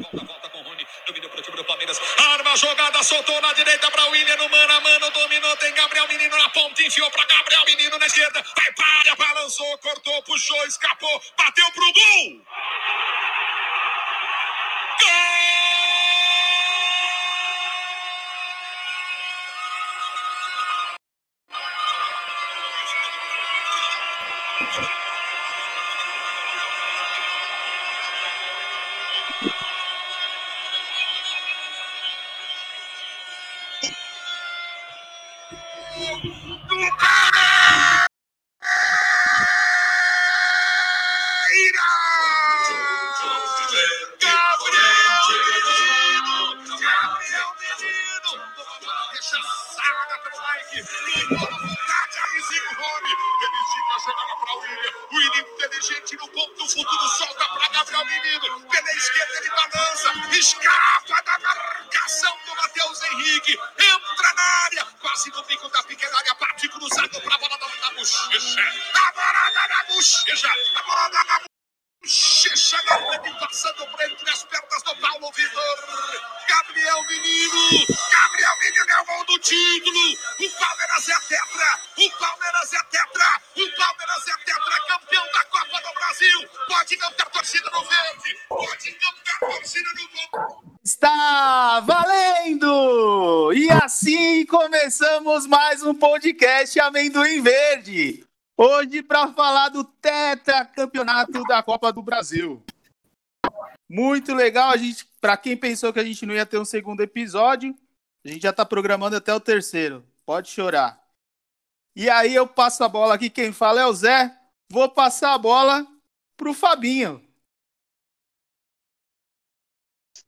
Volta, volta com o Rony. Domínio pro time do Palmeiras. Arma a jogada, soltou na direita pra William no mano a mano. Dominou, tem Gabriel Menino na ponta. Enfiou pra Gabriel Menino na esquerda. Vai para área, balançou, cortou, puxou, escapou. Bateu pro gol. Podcast Amendoim Verde. Hoje para falar do tetracampeonato da Copa do Brasil. Muito legal, a gente, para quem pensou que a gente não ia ter um segundo episódio, a gente já está programando até o terceiro. Pode chorar. E aí eu passo a bola aqui, quem fala é o Zé. Vou passar a bola pro Fabinho.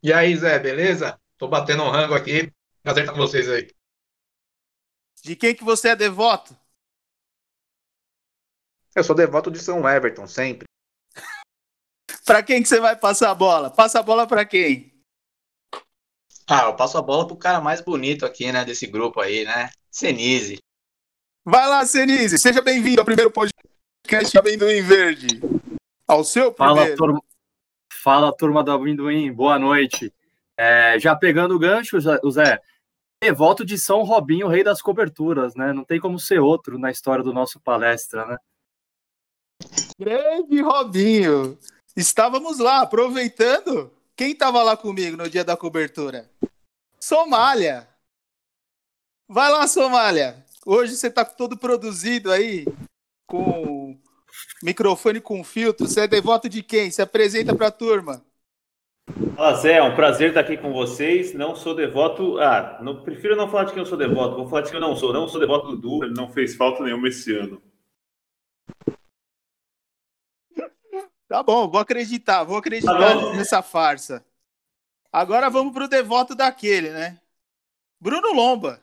E aí, Zé, beleza? Tô batendo um rango aqui. Prazer estar com vocês aí. De quem que você é devoto? Eu sou devoto de São Everton, sempre. Para quem que você vai passar a bola? Passa a bola para quem? Ah, eu passo a bola pro cara mais bonito aqui, né, desse grupo aí, né? Senise. Vai lá, Senise. Seja bem-vindo ao primeiro podcast Amendoim Verde. Ao seu Fala, primeiro. turma, Fala, turma do Amendoim. Boa noite. É, já pegando o gancho, Zé, devoto de São Robinho, rei das coberturas, né? Não tem como ser outro na história do nosso palestra, né? Grande Robinho. Estávamos lá, aproveitando. Quem estava lá comigo no dia da cobertura? Somália. Vai lá, Somália. Hoje você está todo produzido aí, com microfone com filtro. Você é devoto de quem? Se apresenta para a turma. Fala Zé, é um prazer estar aqui com vocês. Não sou devoto. Ah, não, prefiro não falar de quem eu sou devoto, vou falar de quem eu não sou. Não sou devoto do Du, ele não fez falta nenhuma esse ano. Tá bom, vou acreditar, vou acreditar Tá nessa farsa. Agora vamos pro devoto daquele, né? Bruno Lomba.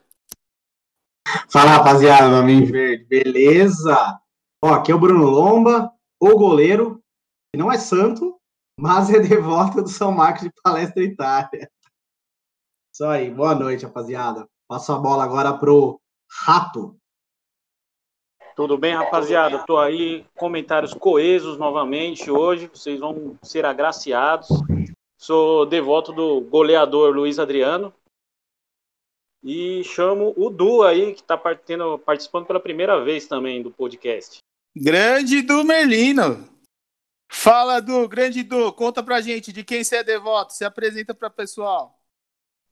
Fala rapaziada do Amendoim Verde, beleza? Ó, aqui é o Bruno Lomba, o goleiro, que não é santo, mas é devoto do São Marcos de Palestra Itália. Isso aí, boa noite, rapaziada. Passo a bola agora pro Rato. Tudo bem, rapaziada? Tô aí, comentários coesos novamente hoje. Vocês vão ser agraciados. Sou devoto do goleador Luiz Adriano. E chamo o Du aí, que está participando pela primeira vez também do podcast. Grande do Merlino. Fala, Du, grande Du, conta pra gente de quem você é devoto, se apresenta para pessoal.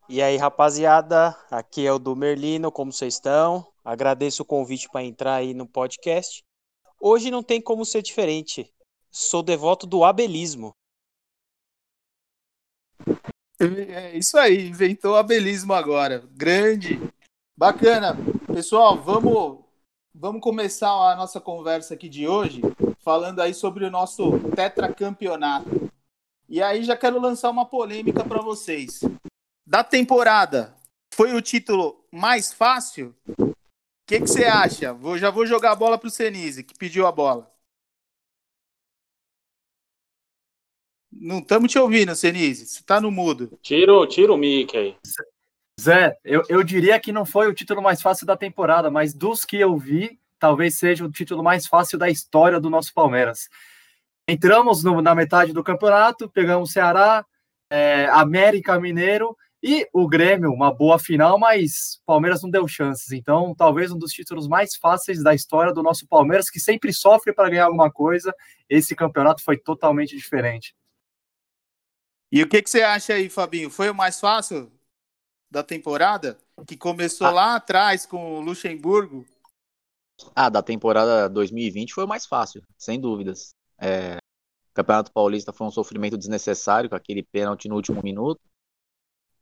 E aí, rapaziada, aqui é o do Merlino, como vocês estão? Agradeço o convite para entrar aí no podcast. Hoje não tem como ser diferente. Sou devoto do abelismo. É isso aí, inventou o abelismo agora. Grande. Bacana. Pessoal, vamos vamos começar a nossa conversa aqui de hoje falando aí sobre o nosso tetracampeonato. E aí já quero lançar uma polêmica para vocês. Da temporada, foi o título mais fácil? O que que você acha? Vou, já vou jogar a bola pro Senise, que pediu a bola. Não estamos te ouvindo, Senise. Você tá no mudo. Tira, tira o mic aí. Zé, eu, eu diria que não foi o título mais fácil da temporada, mas dos que eu vi, talvez seja o título mais fácil da história do nosso Palmeiras. Entramos no- na metade do campeonato, pegamos Ceará, é, América Mineiro e o Grêmio, uma boa final, mas Palmeiras não deu chances. Então, talvez um dos títulos mais fáceis da história do nosso Palmeiras, que sempre sofre para ganhar alguma coisa. Esse campeonato foi totalmente diferente. E o que, que você acha aí, Fabinho? Foi o mais fácil da temporada? Que começou ah. lá atrás com o Luxemburgo? Ah, da temporada 2020 foi o mais fácil, sem dúvidas. É, o Campeonato Paulista foi um sofrimento desnecessário, com aquele pênalti no último minuto.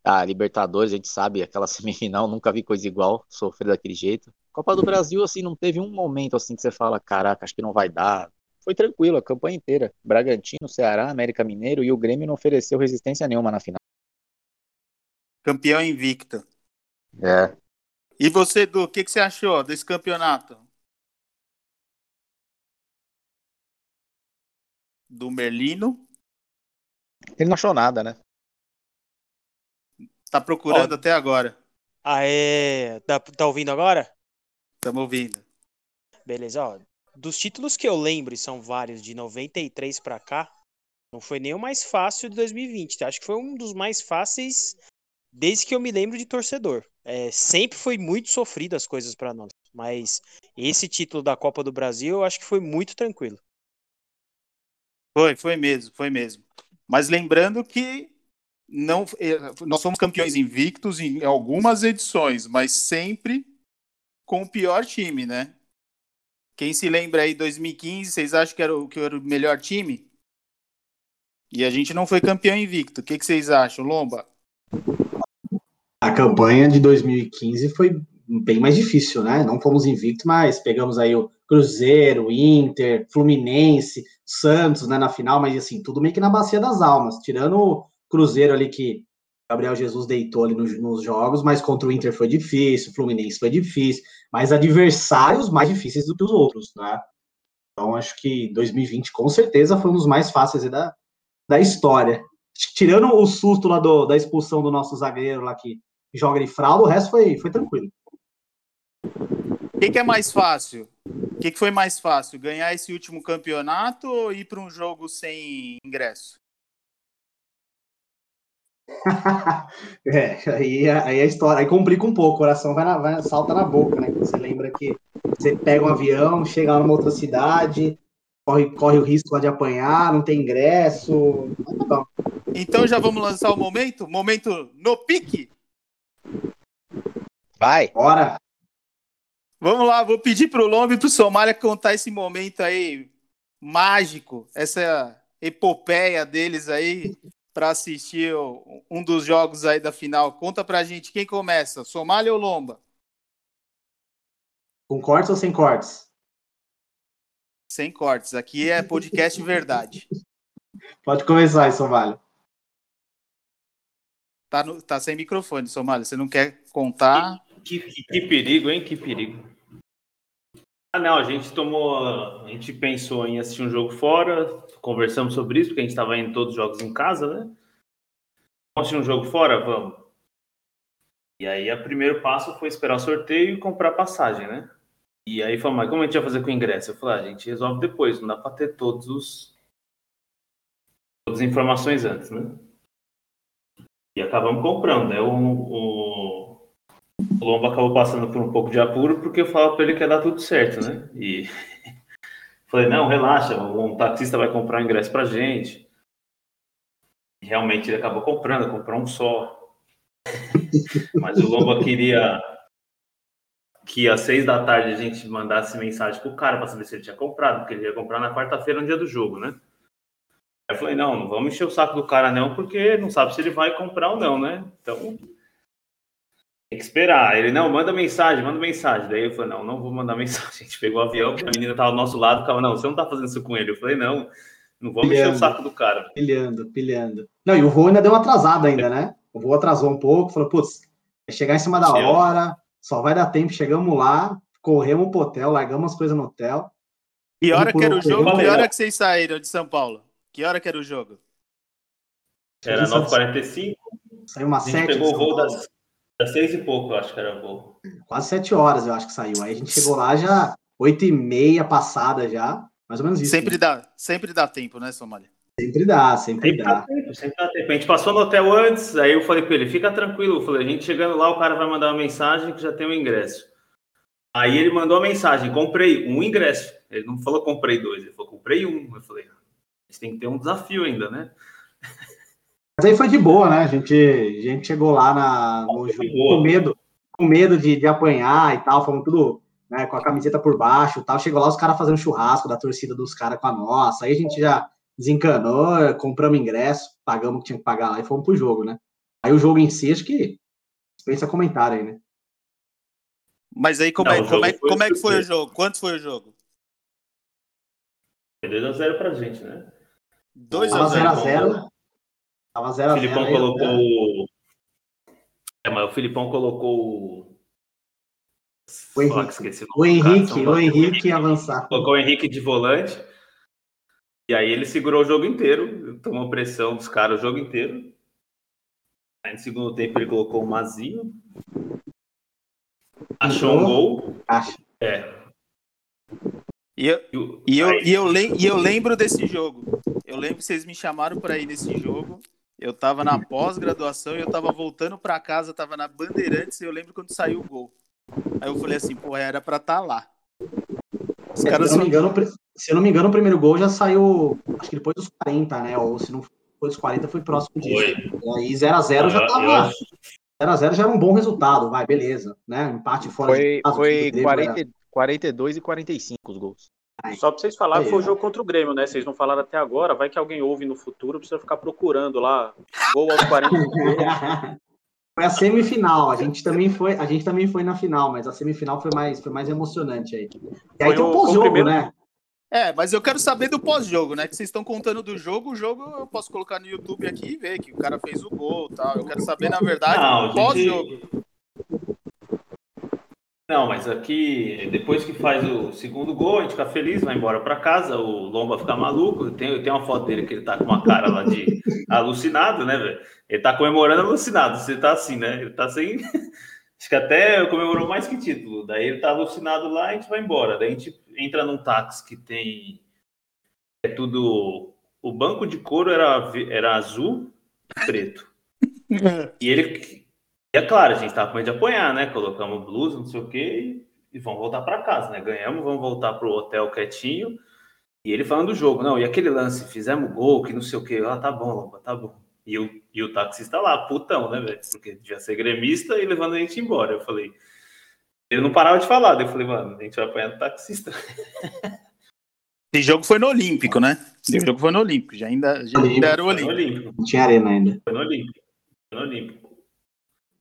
A Libertadores, a gente sabe, aquela semifinal, nunca vi coisa igual, sofrer daquele jeito. Copa do Brasil, assim, não teve um momento assim que você fala, caraca, acho que não vai dar. Foi tranquilo a campanha inteira. Bragantino, Ceará, América Mineiro e o Grêmio não ofereceu resistência nenhuma na final. Campeão invicto. É. E você, Edu, o que, que você achou desse campeonato? Do Merlino? Ele não achou nada, né? Tá procurando Ó, até agora. Ah, é. Tá, tá ouvindo agora? Estamos ouvindo. Beleza, ó. Dos títulos que eu lembro, e são vários, de 93 para cá, não foi nem o mais fácil de 2020. Tá? Acho que foi um dos mais fáceis desde que eu me lembro de torcedor. É, sempre foi muito sofrido as coisas para nós. Mas esse título da Copa do Brasil eu acho que foi muito tranquilo. Foi, foi mesmo, foi mesmo. Mas lembrando que não, é, nós somos campeões invictos em algumas edições, mas sempre com o pior time, né? Quem se lembra aí 2015, vocês acham que era o, que era o melhor time? E a gente não foi campeão invicto. O que, que vocês acham, Lomba? A campanha de 2015 foi bem mais difícil, né? Não fomos invictos, mas pegamos aí o Cruzeiro, Inter, Fluminense, Santos, né, na final, mas assim, tudo meio que na bacia das almas, tirando Cruzeiro ali que Gabriel Jesus deitou ali nos, nos, jogos, mas contra o Inter foi difícil, o Fluminense foi difícil, mas adversários mais difíceis do que os outros, né? Então acho que 2020 com certeza foi um dos mais fáceis da, da história. Tirando o susto lá do, da expulsão do nosso zagueiro lá que joga de fralda, o resto foi, foi tranquilo. O que, que, é mais fácil? O que, que foi mais fácil? Ganhar esse último campeonato ou ir para um jogo sem ingresso? é, aí, aí a história, aí complica um pouco, o coração vai, na, vai salta na boca, né? Você lembra que você pega um avião, chega lá numa outra cidade, corre, corre o risco de apanhar, não tem ingresso. Tá então já vamos lançar o momento? Momento no pique? Vai. Bora. Vamos lá, vou pedir pro Lombe e pro Somália contar esse momento aí mágico, essa epopeia deles aí para assistir um dos jogos aí da final. Conta pra gente quem começa, Somália ou Lomba? Com cortes ou sem cortes? Sem cortes. Aqui é podcast verdade. Pode começar aí, Somália. Tá, no, tá sem microfone, Somália. Você não quer contar? Que, que, que perigo, hein? Que perigo. Ah, não, a gente tomou. A gente pensou em assistir um jogo fora, conversamos sobre isso, porque a gente estava indo todos os jogos em casa, né? Vamos assistir um jogo fora? Vamos. E aí, o primeiro passo foi esperar o sorteio e comprar passagem, né? E aí falou, mas como a gente vai fazer com o ingresso? Eu falei, ah, a gente resolve depois, não dá para ter todos os. todas as informações antes, né? E acabamos comprando, né? O, o o Lomba acabou passando por um pouco de apuro porque eu falo para ele que ia dar tudo certo, né? E falei, não, relaxa, um taxista vai comprar o ingresso pra gente. E realmente ele acabou comprando, comprou um só. Mas o Lomba queria que às seis da tarde a gente mandasse mensagem pro cara para saber se ele tinha comprado, porque ele ia comprar na quarta-feira, no dia do jogo, né? Aí eu falei, não, não vamos encher o saco do cara não, porque não sabe se ele vai comprar ou não, né? Então, tem que esperar. Ele, não, manda mensagem, manda mensagem. Daí eu falei, não, não vou mandar mensagem. A gente pegou o avião, a menina estava ao nosso lado, ficava, não, você não está fazendo isso com ele. Eu falei, não, não vamos pilhando, encher o saco do cara. Pilhando, pilhando. Não, e o voo ainda deu uma atrasada ainda, né? O voo atrasou um pouco, falou, putz, vai chegar em cima da hora, só vai dar tempo, chegamos lá, corremos pro hotel, largamos as coisas no hotel. Que hora que era o jogo? Que hora que vocês saíram de São Paulo? Que hora que era o jogo? Era 9h45. Saiu uma 7. pegou o voo das das seis e pouco, eu acho que era voo. Quase sete horas, eu acho que saiu. Aí a gente chegou lá já oito e meia passada já, mais ou menos isso. Sempre, né? dá, sempre dá tempo, né, Somália? Sempre dá, sempre Sempre dá dá. tempo, sempre dá tempo. A gente passou no hotel antes, aí eu falei pra ele, fica tranquilo. Eu falei, a gente chegando lá, o cara vai mandar uma mensagem que já tem o ingresso. Aí ele mandou a mensagem, comprei um ingresso. Ele não falou comprei dois, ele falou comprei um. Eu falei, a gente tem que ter um desafio ainda, né? Mas aí foi de boa, né? A gente, a gente chegou lá na, no jogo com medo, com medo de, de apanhar e tal, fomos tudo né, com a camiseta por baixo e tal. Chegou lá os caras fazendo churrasco da torcida dos caras com a nossa. Aí a gente já desencanou, compramos ingresso, pagamos o que tinha que pagar lá e fomos pro jogo, né? Aí o jogo em si, acho que dispensa comentário aí, né? Mas aí, como, Não, é, o como, é, como é que foi o jogo? Quantos foi o jogo? Foi 2x0 pra gente, né? 2 Tava a 0 0x0. Tava O 0x0. Filipão colocou. o- É, mas o Filipão colocou. o- O Henrique. Esqueci O Henrique, o. Henrique avançar. Colocou o Henrique de volante. E aí ele segurou o jogo inteiro, tomou pressão dos caras o jogo inteiro. Aí no segundo tempo ele colocou o Mazinho. Achou um gol. Acho. É. E eu, E e, eu, aí- e, eu lem- e eu lembro desse jogo. Eu lembro que vocês me chamaram para ir nesse jogo. Eu tava na pós-graduação e eu tava voltando para casa, tava na Bandeirantes e eu lembro quando saiu o gol. Aí eu falei assim, pô, era pra estar lá. Os É, caras se, eu não me engano, se eu não me engano, o primeiro gol já saiu, acho que depois dos 40, né? Ou se não foi dos 40, foi próximo disso. Foi. E aí 0x0 já eu tava. acho- 0x0 já era um bom resultado, vai, beleza. Né? Empate fora Foi, de casa, foi time do Grêmio era- 40, 42 e 45 os gols. Só pra vocês falarem, Aí, foi o jogo contra o Grêmio, né? Vocês não falaram até agora. Vai que alguém ouve no futuro, precisa ficar procurando lá. Gol aos 40 Foi a semifinal. A gente também foi, a gente também foi na final, mas a semifinal foi mais, foi mais emocionante aí. E aí Foi tem o pós-jogo, primeiro- né? É, mas eu quero saber do pós-jogo, né? Que vocês estão contando do jogo, o jogo eu posso colocar no YouTube aqui e ver que o cara fez o gol e tal. Eu quero saber, na verdade, Não, do pós-jogo. gente- Não, mas aqui, depois que faz o segundo gol, a gente fica feliz, vai embora pra casa, o Lomba fica maluco. Tem, tem uma foto dele que ele tá com uma cara lá de alucinado, né, velho? Ele tá comemorando alucinado, você tá assim, né? Ele tá sem. Acho que até comemorou mais que título. Daí ele tá alucinado lá e a gente vai embora. Daí a gente entra num táxi que tem. É tudo. O banco de couro era, era azul e preto. E ele. E é claro, a gente tava com medo de apanhar, né? Colocamos blusa, não sei o quê, e, e vamos voltar para casa, né? Ganhamos, vamos voltar pro hotel quietinho. E ele falando do jogo, não, e aquele lance, fizemos gol, que não sei o quê. Ah, tá bom, Lomba, tá bom. E o, e o taxista lá, putão, né, velho? Porque devia ser gremista e levando a gente embora. Eu falei. Ele não parava de falar, daí eu falei, mano, a gente vai apanhar do taxista. Esse jogo foi no Olímpico, né? Esse jogo foi no Olímpico, já ainda, já ainda era o no. Olímpico. Não tinha arena ainda. Foi no Olímpico. Foi no Olímpico.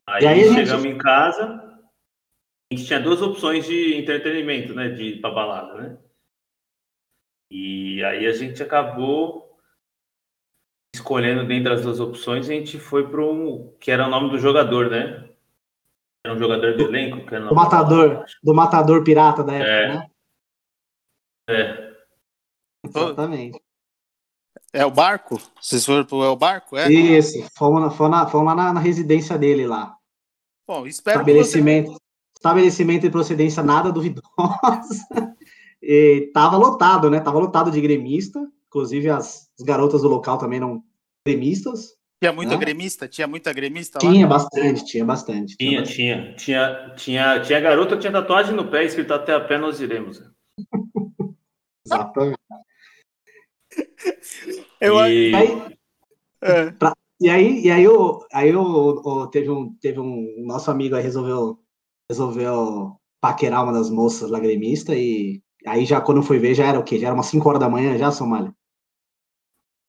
Aí, aí a gente- chegamos em casa, a gente tinha duas opções de entretenimento, né? De ir pra balada, né? E aí a gente acabou escolhendo dentre as duas opções, a gente foi para um. que era o nome do jogador, né? Era um jogador do elenco, que era o Do matador, do matador pirata da época, É. né? É. Exatamente. É o barco? Vocês foram pro É o Barco? É? Isso, fomos, na- fomos, na- fomos lá na, na residência dele lá. Bom, espero que você... Estabelecimento, estabelecimento de procedência nada duvidosa. E tava lotado, né? Tava lotado de gremista. Inclusive as, as garotas do local também eram gremistas. Tinha muita Ah. gremista? Tinha muita gremista lá? Tinha bastante, tinha bastante. Tinha, tinha, tinha, tinha, tinha garota que tinha tatuagem no pé, escrito até a pé nós iremos. Exatamente. Eu, E- E aí, É. pra- e aí, e aí, o, aí o, o- teve, um, teve um nosso amigo aí resolveu, resolveu paquerar uma das moças lá gremista e aí já quando foi ver já era o quê? Já era umas 5 horas da manhã já, Somália?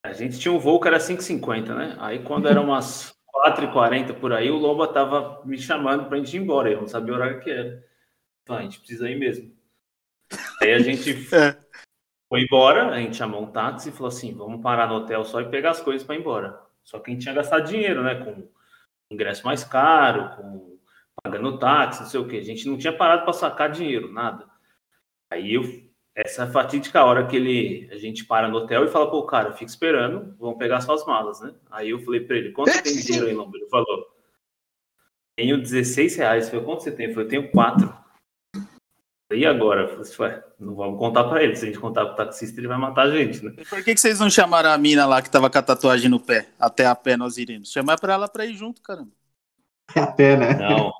A gente tinha um voo que era 5h50, né? Aí quando era umas 4h40 por aí, o Lomba tava me chamando pra gente ir embora. Eu não sabia o horário que era. Então, a gente precisa ir mesmo. Aí a gente É. foi embora, a gente chamou um táxi e falou assim: vamos parar no hotel só e pegar as coisas para ir embora. Só que gente tinha gastado dinheiro, né? Com ingresso mais caro, com pagando táxi, não sei o quê. A gente não tinha parado para sacar dinheiro, nada. Aí eu, essa fatídica hora que ele, a gente para no hotel e fala, pô, cara, fica esperando, vão pegar suas malas, né? Aí eu falei para ele, quanto tem dinheiro aí, Lombo? Ele falou, tenho 16 reais. Eu falei, quanto você tem? Eu falei, tenho quatro. E agora? Eu falei assim, "Ué, não vamos contar pra ele. Se a gente contar pro taxista, ele vai matar a gente, né? E por que, que vocês não chamaram a mina lá que tava com a tatuagem no pé? Até a pé nós iremos. Chamar pra ela pra ir junto, caramba. Até, né? Não,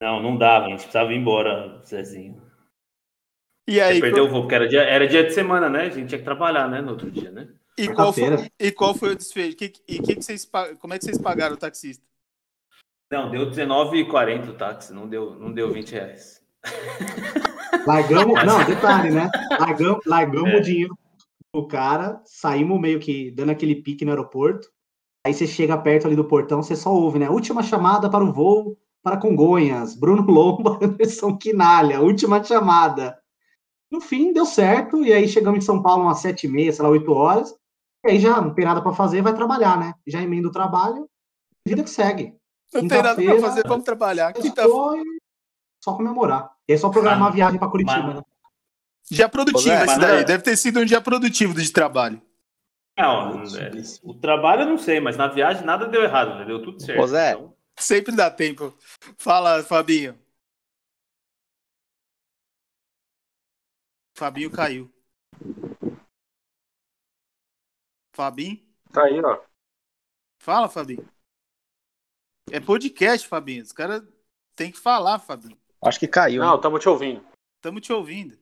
não, não dava. A gente precisava ir embora, Zezinho. E aí, Você perdeu o voo, porque era dia, era dia de semana, né? A gente tinha que trabalhar, né? No outro dia, né? e, qual foi, e qual foi o desfecho? Que, e que que vocês, como é que vocês pagaram o taxista? Não, deu R$19,40 o táxi, não deu, não deu 20 reais. Largamos. Não, detalhe, né? Largamos, largamos É. o dinheiro do cara, saímos meio que dando aquele pique no aeroporto. Aí você chega perto ali do portão, você só ouve, né? Última chamada para o voo para Congonhas. Bruno Lomba, Anderson Quinalha. Última chamada. No fim, deu certo. E aí chegamos em São Paulo umas sete e meia, sei lá, oito horas. E aí já não tem nada para fazer, vai trabalhar, né? Já emenda o trabalho, vida que segue. Não tem nada pra Quinta-feira, fazer, vamos trabalhar. Quinta- Foi só comemorar. E aí só programar a viagem para Curitiba, Mas- né? Dia produtivo esse daí. não- Deve ter sido um dia produtivo de trabalho. Não, é, o trabalho eu não sei, mas na viagem nada deu errado, né? Deu tudo certo. Ô, Zé. Então, Sempre dá tempo. Fala, Fabinho. Fabinho caiu. Fabinho? Tá aí, ó. Fala, Fabinho. É podcast, Fabinho. Os caras têm que falar, Fabinho. Acho que caiu. Não, estamos te ouvindo. Estamos te ouvindo.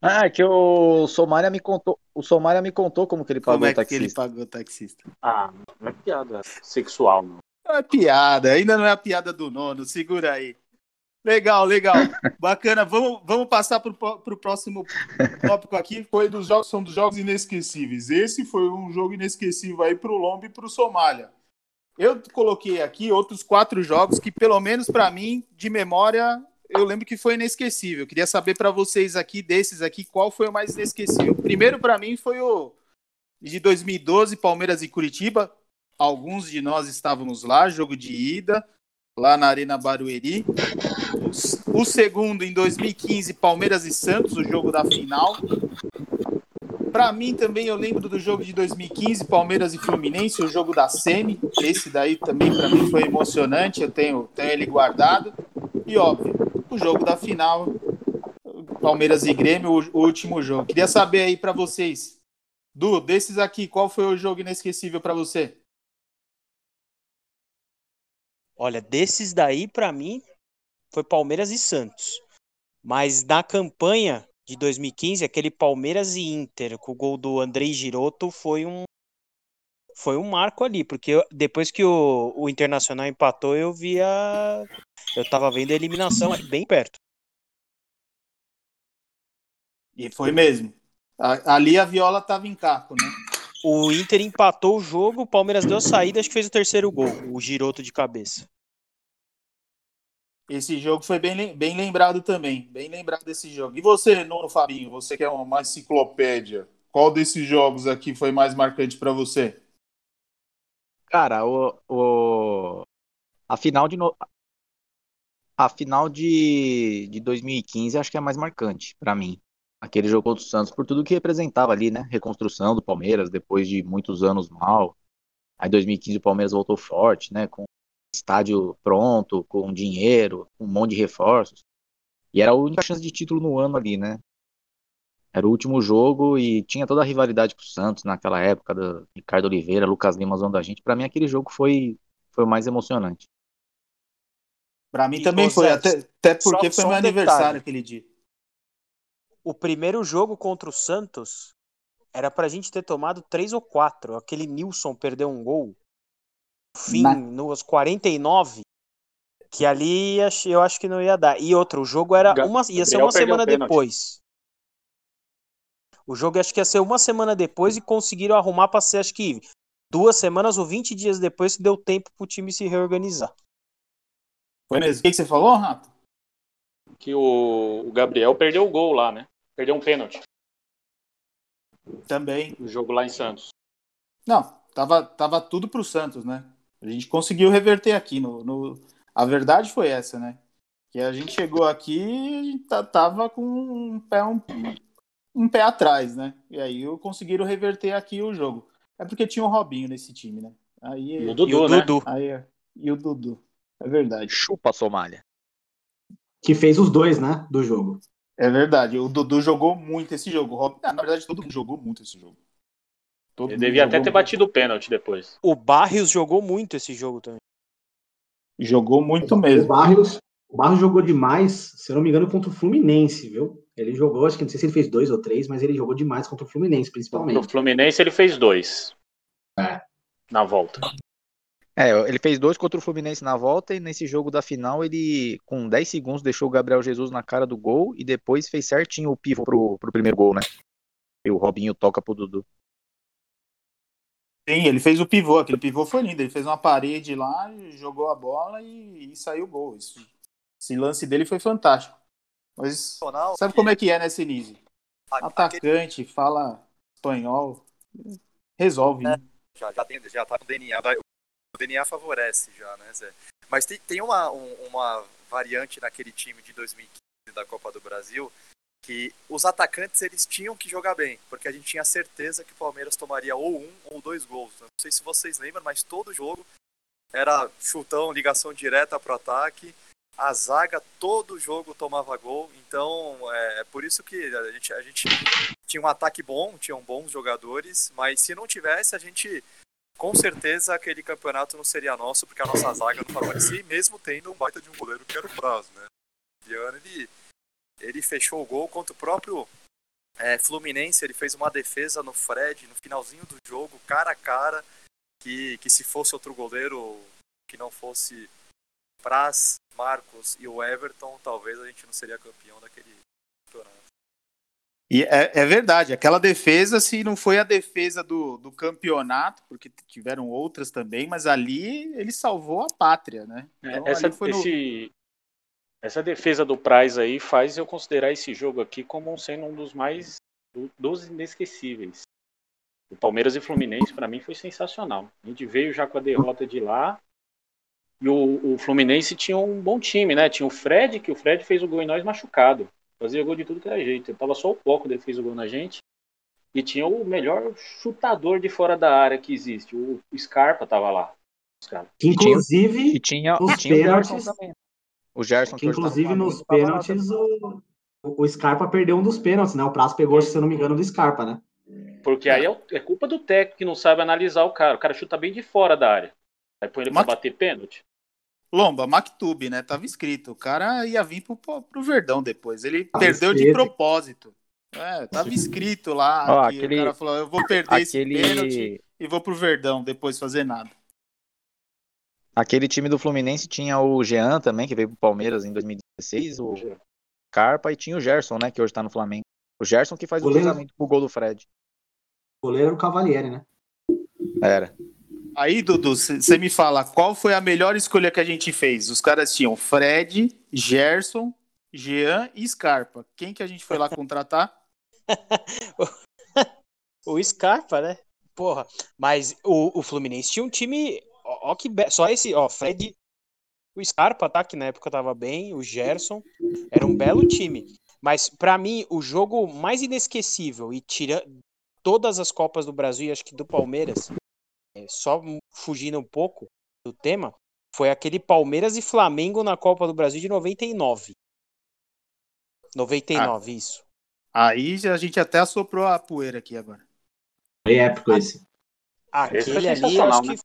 Ah, é que o Somália me contou. O Somália me contou como que ele pagou Como é o que ele taxista. pagou o taxista? Ah, não é piada sexual, não. Não é piada, ainda não é a piada do nono. Segura aí. Legal, legal. Bacana. Vamos, vamos passar para o próximo tópico aqui. Foi dos jogos, são dos jogos inesquecíveis. Esse foi um jogo inesquecível aí para o Lomba e para o Somália. Eu coloquei aqui outros quatro jogos que, pelo menos para mim, de memória, eu lembro que foi inesquecível. Eu queria saber para vocês aqui, desses aqui, qual foi o mais inesquecível. Primeiro, para mim, foi o de 2012, Palmeiras e Curitiba. Alguns de nós estávamos lá, jogo de ida, lá na Arena Barueri. O segundo, em 2015, Palmeiras e Santos, o jogo da final. Para mim também eu lembro do jogo de 2015, Palmeiras e Fluminense, o jogo da Semi. Esse daí também para mim foi emocionante, eu tenho, tenho ele guardado. E óbvio, o jogo da final, Palmeiras e Grêmio, o, último jogo. Queria saber aí para vocês, Du, desses aqui, qual foi o jogo inesquecível para você? Olha, desses daí, pra mim, foi Palmeiras e Santos. Mas na campanha de 2015, aquele Palmeiras e Inter, com o gol do Andrei Giroto, foi um foi um marco ali, porque eu- depois que o, o Internacional empatou, eu via eu tava vendo a eliminação bem perto. E foi mesmo. Ali a viola tava em caco, né? O Inter empatou o jogo, o Palmeiras deu a saída, acho que fez o terceiro gol, o Giroto de cabeça. Esse jogo foi bem, bem lembrado também. Bem lembrado desse jogo. E você, Nono Fabinho, você que é uma enciclopédia, qual desses jogos aqui foi mais marcante para você? Cara, o, o... a final de no... a final de... de 2015 acho que é a mais marcante pra mim. Aquele jogo contra o Santos por tudo que representava ali, né? Reconstrução do Palmeiras depois de muitos anos mal. Aí 2015 o Palmeiras voltou forte, né? Com estádio pronto, com dinheiro, um monte de reforços. E era a única chance de título no ano ali, né? Era o último jogo e tinha toda a rivalidade com o Santos naquela época, do Ricardo Oliveira, Lucas Lima zoando a gente. Pra mim, aquele jogo foi, foi o mais emocionante. Para mim E, também foi, até, até porque só foi meu um aniversário detalhe. aquele dia. O primeiro jogo contra o Santos era pra gente ter tomado três ou quatro. Aquele Nilson perdeu um gol. No Fim, Na- nos 49. Que ali eu acho que não ia dar. E outro, o jogo era uma, ia ser uma semana o depois. O jogo acho que ia ser uma semana depois e conseguiram arrumar pra ser, acho que duas semanas ou 20 dias depois que deu tempo pro time se reorganizar. Foi mesmo. O que, que você falou, Rato? Que o, o Gabriel perdeu o gol lá, né? Perdeu um pênalti Também. no jogo lá em Santos. Não, tava, tava tudo pro Santos, né? A gente conseguiu reverter aqui. No, no... A verdade foi essa, né? Que a gente chegou aqui e a gente ta- tava com um pé, um, um pé atrás, né? E aí conseguiram reverter aqui o jogo. É porque tinha o Robinho nesse time, né? Aí, O E Dudu, o né? Dudu. aí, e o Dudu. É verdade. Chupa, Somália. que fez os dois, né, do jogo. É verdade. O Dudu jogou muito esse jogo. Na verdade, todo mundo jogou muito esse jogo. Todo Ele devia até ter muito. batido o pênalti depois. O Barrios jogou muito esse jogo também. Jogou muito O mesmo. Barrios, o Barrios jogou demais, se eu não me engano, contra o Fluminense, viu? Ele jogou, acho que não sei se ele fez dois ou três, mas ele jogou demais contra o Fluminense, No principalmente. Fluminense ele fez dois. É. Na volta. É, ele fez dois contra o Fluminense na volta e nesse jogo da final ele, com 10 segundos, deixou o Gabriel Jesus na cara do gol e depois fez certinho o pivô pro, pro primeiro gol, né? E o Robinho toca pro Dudu. Sim, ele fez o pivô. Aquele pivô foi lindo. Ele fez uma parede lá, jogou a bola e, e saiu o gol. Esse, esse lance dele foi fantástico. Mas sabe como é que é, né, Sinise? Atacante, fala espanhol, resolve. né? já, já, tem, já tá no DNA. O DNA favorece já, né, Zé? Mas tem, tem uma, um- uma variante naquele time de 2015 da Copa do Brasil que os atacantes eles tinham que jogar bem, porque a gente tinha certeza que o Palmeiras tomaria ou um ou dois gols. Eu Não sei se vocês lembram, mas todo jogo era chutão, ligação direta pro ataque. A zaga, todo jogo tomava gol, então é, é por isso que a gente, a gente tinha um ataque bom, tinham bons jogadores, mas se não tivesse, a gente com certeza aquele campeonato não seria nosso, porque a nossa zaga não favorecia, mesmo tendo um baita de um goleiro que era o Prazo, né? O Piano, ele, ele fechou o gol contra o próprio é, Fluminense, ele fez uma defesa no Fred, no finalzinho do jogo, cara a cara, que, que se fosse outro goleiro que não fosse Praz, Marcos e o Everton, talvez a gente não seria campeão daquele campeonato. E é, é verdade, aquela defesa, se não foi a defesa do, do campeonato, porque tiveram outras também, mas ali ele salvou a pátria, né? Então, essa, ali foi no- esse- essa defesa do Praz aí faz eu considerar esse jogo aqui como sendo um dos mais do- dos inesquecíveis. O Palmeiras e Fluminense, para mim, foi sensacional. A gente veio já com a derrota de lá. E o, o Fluminense tinha um bom time, né? Tinha o Fred, que o Fred fez o gol em nós machucado. Fazia gol de tudo que era jeito. Tava só o Poco dele fez o gol na gente. E tinha o melhor chutador de fora da área que existe. O, Scarpa tava lá. Os caras. Que, inclusive, E tinha, e tinha o Gerson pênaltis, também. O Gerson, que tá inclusive nos pênaltis o, o Scarpa perdeu um dos pênaltis, né? O Prazo pegou, se eu não me engano, do Scarpa, né? Porque aí é, é culpa do técnico que não sabe analisar o cara. O cara chuta bem de fora da área. Aí põe ele pra Mas- bater pênalti. Lomba, Mactube, né? Tava escrito. O cara ia vir pro, pro Verdão depois. Ele Tava perdeu de escrito. propósito. É, tava escrito lá. Ó, que aquele- O cara falou: eu vou perder esse Aquele, pênalti e vou pro Verdão depois fazer nada. Aquele time do Fluminense tinha o Jean também, que veio pro Palmeiras em 2016, o Carpa e tinha o Gerson, né, que hoje tá no Flamengo. O Gerson que faz o Goleiro. cruzamento pro gol do Fred. O goleiro era o Cavalieri, né? Era. Aí, Dudu, você me fala, qual foi a melhor escolha que a gente fez? Os caras tinham Fred, Gerson, Jean e Scarpa. Quem que a gente foi lá contratar? O Scarpa, né? Porra, mas o, o Fluminense tinha um time. Ó, ó que be- Só esse, ó, Fred. O Scarpa, tá? Que na época tava bem. O Gerson. Era um belo time. Mas pra mim, o jogo mais inesquecível e tirando todas as Copas do Brasil e acho que do Palmeiras, é, só fugindo um pouco do tema, foi aquele Palmeiras e Flamengo na Copa do Brasil de 99. 99, isso. Aí a gente até assoprou a poeira aqui agora. Foi épico esse. Esse Aquele foi ali, acho né? que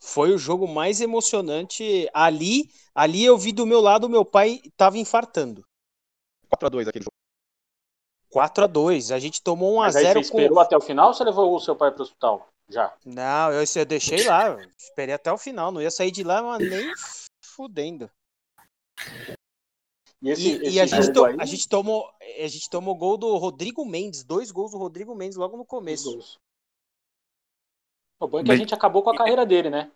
foi o jogo mais emocionante. Ali, ali eu vi do meu lado, meu pai tava infartando. 4x2 aquele jogo. 4 a 2 A gente tomou 1 a Mas aí você 0 esperou com até o final ou você levou o seu pai pro hospital? Já. Não, eu, eu deixei lá, eu esperei até o final, não ia sair de lá, mas nem fudendo. E, esse, E, esse e a, gente to- aí, a gente tomou a gente tomou gol do Rodrigo Mendes, dois gols do Rodrigo Mendes logo no começo. O bom é que Mas- a gente acabou com a carreira dele, né?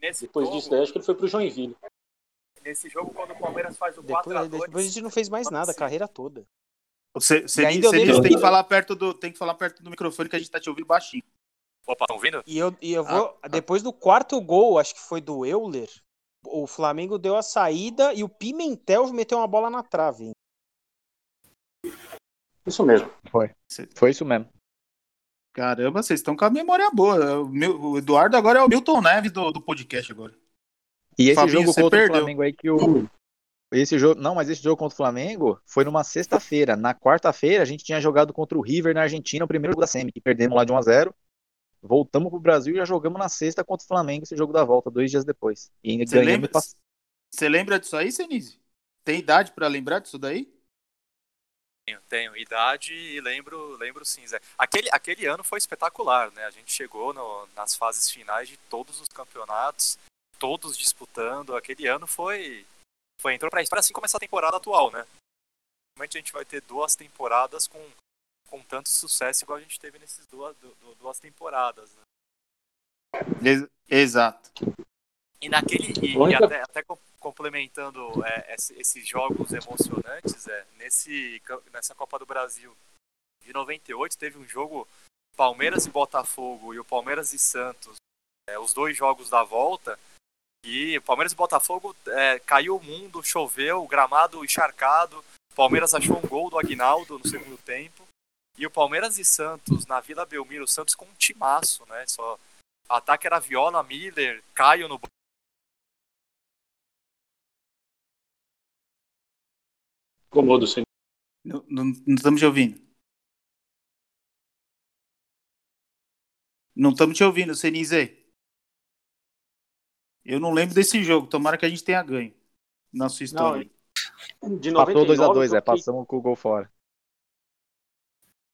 Nesse Depois jogo, disso daí, acho que ele foi pro Joinville. nesse jogo, quando o Palmeiras faz o Depois, 4x2, depois a gente não fez mais nada, a carreira toda. Você, E você, ainda você lembro tem que- falar perto do tem que falar perto do microfone que a gente tá te ouvindo baixinho. Opa, estão ouvindo? E eu, e eu vou. Depois do quarto gol, acho que foi do Euler, o Flamengo deu a saída e o Pimentel meteu uma bola na trave. hein? Isso mesmo. Foi. Foi isso mesmo. Caramba, vocês estão com a memória boa. O, meu- o Eduardo agora é o Milton Neves do, do podcast agora. E esse Fabinho, jogo contra perdeu. o Flamengo aí que o, esse jogo, não, mas esse jogo contra o Flamengo foi numa sexta-feira. Na quarta-feira a gente tinha jogado contra o River na Argentina, o primeiro jogo da Semi, que perdemos lá de 1 a 0. Voltamos pro Brasil e já jogamos na sexta contra o Flamengo esse jogo da volta, dois dias depois. E ainda Você lembra, você lembra disso aí, Senise? Tem idade pra lembrar disso daí? Tenho, tenho idade e lembro, lembro sim, Zé. Aquele, aquele ano foi espetacular, né? A gente chegou no- nas fases finais de todos os campeonatos, todos disputando. Aquele ano foi, foi entrou pra história assim como essa temporada atual, né? Realmente a gente vai ter duas temporadas com, com tanto sucesso igual a gente teve nessas duas, du- du- duas temporadas, né? Ex- Exato. E naquele. E, e até, até com- complementando é, esse- esses jogos emocionantes, é, nesse, nessa Copa do Brasil de 98 teve um jogo Palmeiras e Botafogo e o Palmeiras e Santos, é, os dois jogos da volta. E Palmeiras e Botafogo é, caiu o mundo, choveu, o gramado encharcado. Palmeiras achou um gol do Aguinaldo no segundo tempo. E o Palmeiras e Santos na Vila Belmiro, o Santos com um timaço, né? Só ataque era Viola, Miller, Caio no Sim. Não, não, não estamos te ouvindo. Não estamos te ouvindo, Senise. Eu não lembro desse jogo. Tomara que a gente tenha ganho. Na sua história. De Passou 2x2, 99, é, passamos com o gol fora.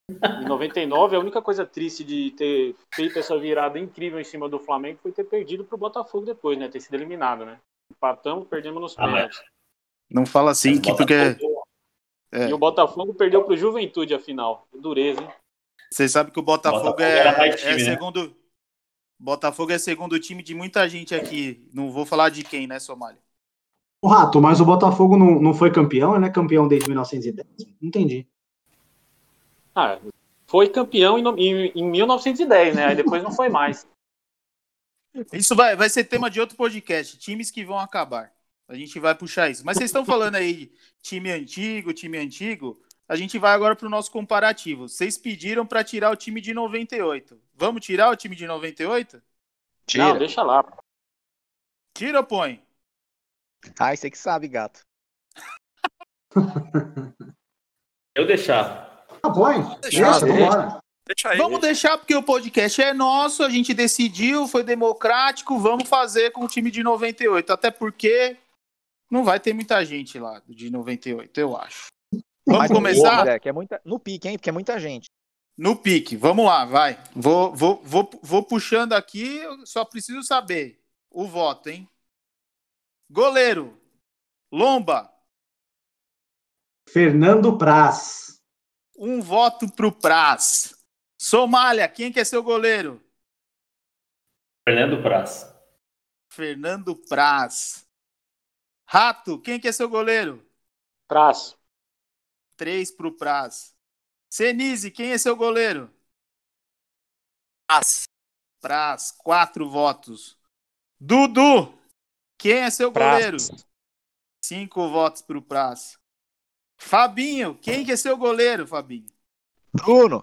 Em 99, a única coisa triste de ter feito essa virada incrível em cima do Flamengo foi ter perdido pro Botafogo depois, né? Ter sido eliminado, né? Empatamos, perdemos nos Ah, pênaltis. Não fala assim, que porque. É. E o Botafogo perdeu pro Juventude a final. Dureza, hein? Você sabe que o Botafogo, Botafogo é, mais é time, né? segundo. Botafogo é segundo time de muita gente aqui. Não vou falar de quem, né, Somália? O Rato, mas o Botafogo não, não foi campeão, ele não é campeão desde 1910. Não entendi. Ah, foi campeão em, em, em 1910, né? Aí depois não foi mais. Isso vai, vai ser tema de outro podcast. Times que vão acabar. A gente vai puxar isso. Mas vocês estão falando aí time antigo, time antigo. A gente vai agora para o nosso comparativo. Vocês pediram para tirar o time de 98. Vamos tirar o time de 98? Tira. Não, deixa lá. Tira ou põe? Ai, você que sabe, gato. Eu deixar. Ah, põe. Deixa, Deixa, vambora. Deixa aí. Vamos deixar porque o podcast é nosso, a gente decidiu, foi democrático, vamos fazer com o time de 98. Até porque não vai ter muita gente lá de 98, eu acho. Vamos Mas começar que é muita, no pique, hein? Porque é muita gente. no pique. Vamos lá, vai. Vou, vou, vou, vou puxando aqui, eu só preciso saber o voto, hein? Goleiro, Lomba, Fernando Praz. um voto pro Praz. Somália, quem que é seu goleiro? Fernando Praz. Fernando Praz. Rato, quem que é seu goleiro? Praz. Três pro Praz. Senise, quem é seu goleiro? Praz. Praz, quatro votos. Dudu, quem é seu Praz. goleiro? Cinco votos pro Praz. Fabinho, quem que é seu goleiro, Fabinho? Bruno.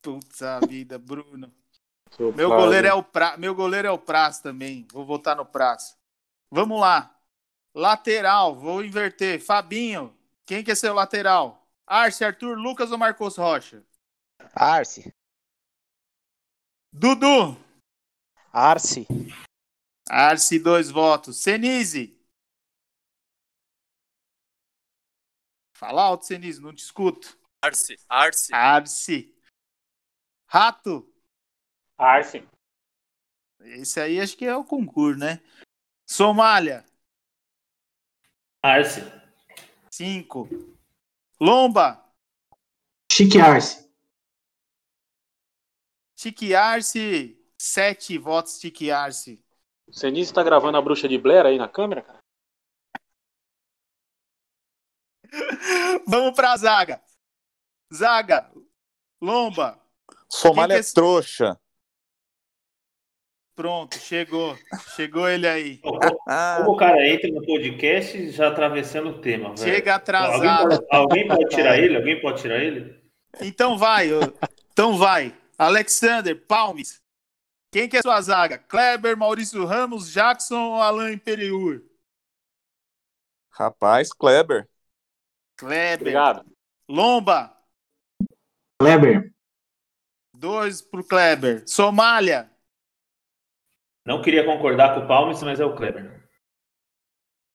Putz a vida, Bruno. Meu goleiro é o pra... meu goleiro é o Praz também. Vou votar no Praz. Vamos lá. Lateral, vou inverter. Fabinho, quem que é seu lateral? Arce, Arthur, Lucas ou Marcos Rocha? Arce. Dudu, Arce. Arce, dois votos. Senise. Fala alto, Senise, não te escuto. Arce. Arce. Arce. Rato. Arce. Esse aí acho que é o concurso, né? Somália. Arce. Cinco. Lomba. Chique Arce. Chique Arce. Sete votos, Chique Arce. O Senise tá gravando a bruxa de Blair aí na câmera, cara? Vamos pra zaga. Zaga. Lomba. Somália é é- trouxa. Pronto, chegou. Chegou ele aí. Como o cara entra no podcast já atravessando o tema, velho. Chega Alguém atrasado. pode, alguém pode tirar ele? Alguém pode tirar ele? Então vai. Então vai. Alexander, Palmes. Quem que é sua zaga? Kleber, Maurício Ramos, Jackson ou Alain Imperiur? Rapaz, Kleber. Kleber. Obrigado. Lomba. Kleber. Dois pro Kleber. Somália. Não queria concordar com o Palmes, mas é o Kleber.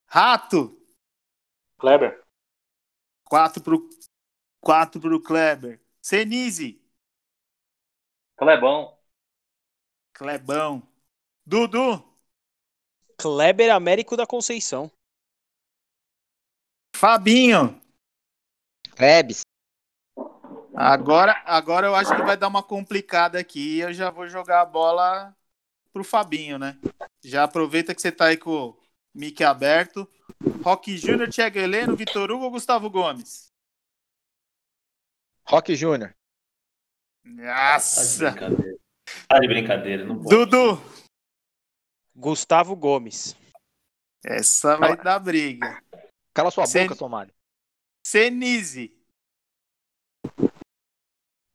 Rato. Kleber. Quatro pro, quatro pro Kleber. Senise. Clebão. Clebão. Dudu. Kleber Américo da Conceição. Fabinho. Klebs. Agora, agora eu acho que vai dar uma complicada aqui. Eu já vou jogar a bola pro Fabinho, né? Já aproveita que você tá aí com o mic aberto. Rock Júnior, Thiago Heleno, Vitor Hugo ou Gustavo Gomes? Rock Júnior. Nossa! Tá de brincadeira. Tá de brincadeira, não pode. Dudu. Gustavo Gomes. Essa vai dar briga. Cala sua Sen- boca, Somália. Senise.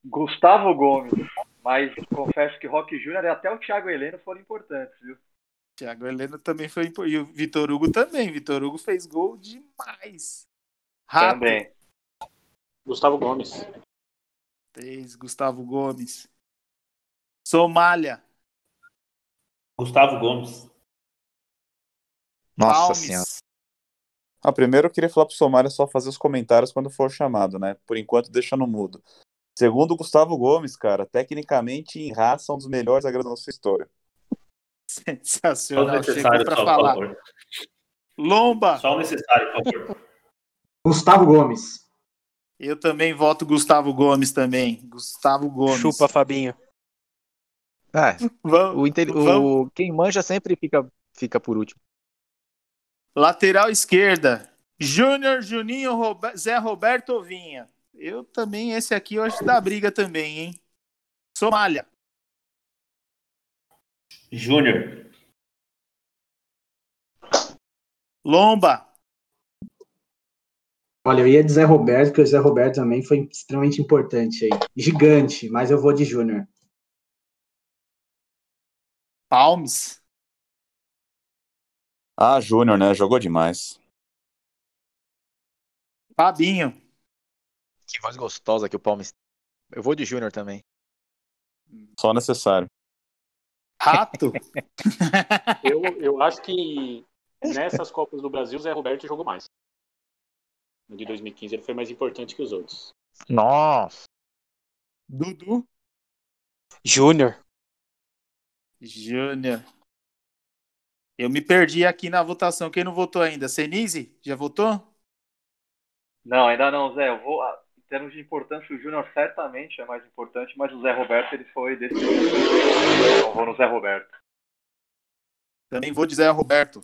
Gustavo Gomes. Mas confesso que Rock Júnior e até o Thiago Heleno foram importantes, viu? Thiago Heleno também foi impo- e o Vitor Hugo também. Vitor Hugo fez gol demais. Rato. Também. Gustavo Gomes. Fez Gustavo Gomes. Somália. Gustavo Gomes. Nossa Palmes. senhora. Ah, primeiro eu queria falar pro Somália só fazer os comentários quando for chamado, né? Por enquanto deixa no mudo. Segundo o Gustavo Gomes, cara, tecnicamente em raça são um dos melhores zagueiros da nossa história. Só o Sensacional. Chegou necessário, pra só, por falar. favor. Lomba. Só o necessário, por favor. Gustavo Gomes. Eu também voto Gustavo Gomes também. Gustavo Gomes. Chupa, Fabinho. É, Vamos, o, inte- vamos. o- quem manja sempre fica, fica por último. Lateral esquerda. Júnior, Juninho, Robe- Zé Roberto ou Vinha. Eu também, esse aqui eu acho que dá briga também, hein? Somália. Júnior. Lomba. Olha, eu ia de Zé Roberto, porque o Zé Roberto também foi extremamente importante aí. Gigante, mas eu vou de Júnior. Palmes. Ah, Júnior, né? Jogou demais. Fabinho. Que voz gostosa que o Palmeiras. Eu vou de Júnior também. Só necessário. Rato. Eu, eu acho que nessas Copas do Brasil, o Zé Roberto jogou mais. No de 2015 ele foi mais importante que os outros. Nossa. Dudu. Júnior. Júnior. Eu me perdi aqui na votação. Quem não votou ainda? Senise? Já votou? Não, ainda não, Zé. Eu vou, ah, termos de importância, o Júnior certamente é mais importante, mas o Zé Roberto ele foi desse. Então, eu vou no Zé Roberto. Também vou de Zé Roberto.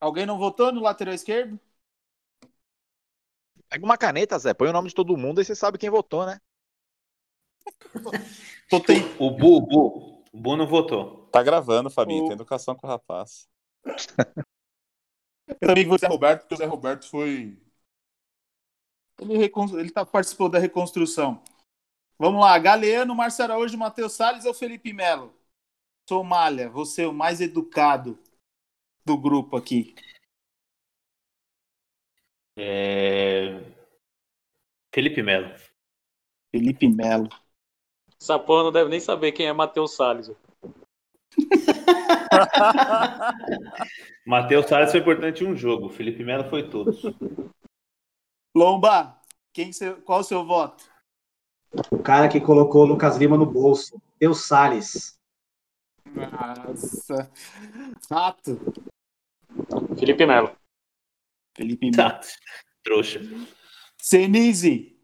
Alguém não votou no lateral esquerdo? Pega uma caneta, Zé. Põe o nome de todo mundo e você sabe quem votou, né? Tô tem... O Bu, o Bu. O Bu não votou. Tá gravando, Fabinho. O- Tem educação com o rapaz. Eu também vou de Zé Roberto, porque o Zé Roberto foi. Ele, recon... ele tá... participou da reconstrução. Vamos lá, Galeano, Márcio Araújo, Matheus Salles ou Felipe Melo? Somália, você o mais educado do grupo aqui. É... Felipe Melo. Felipe Melo. Essa porra não deve nem saber quem é Matheus Salles. Matheus Salles foi importante em um jogo. Felipe Melo foi todos. Lomba, quem seu... qual o seu voto? O cara que colocou o Lucas Lima no bolso. Deus Salles. Nossa. Rato. Felipe Melo. Felipe Melo. Tá. Trouxa. Senise.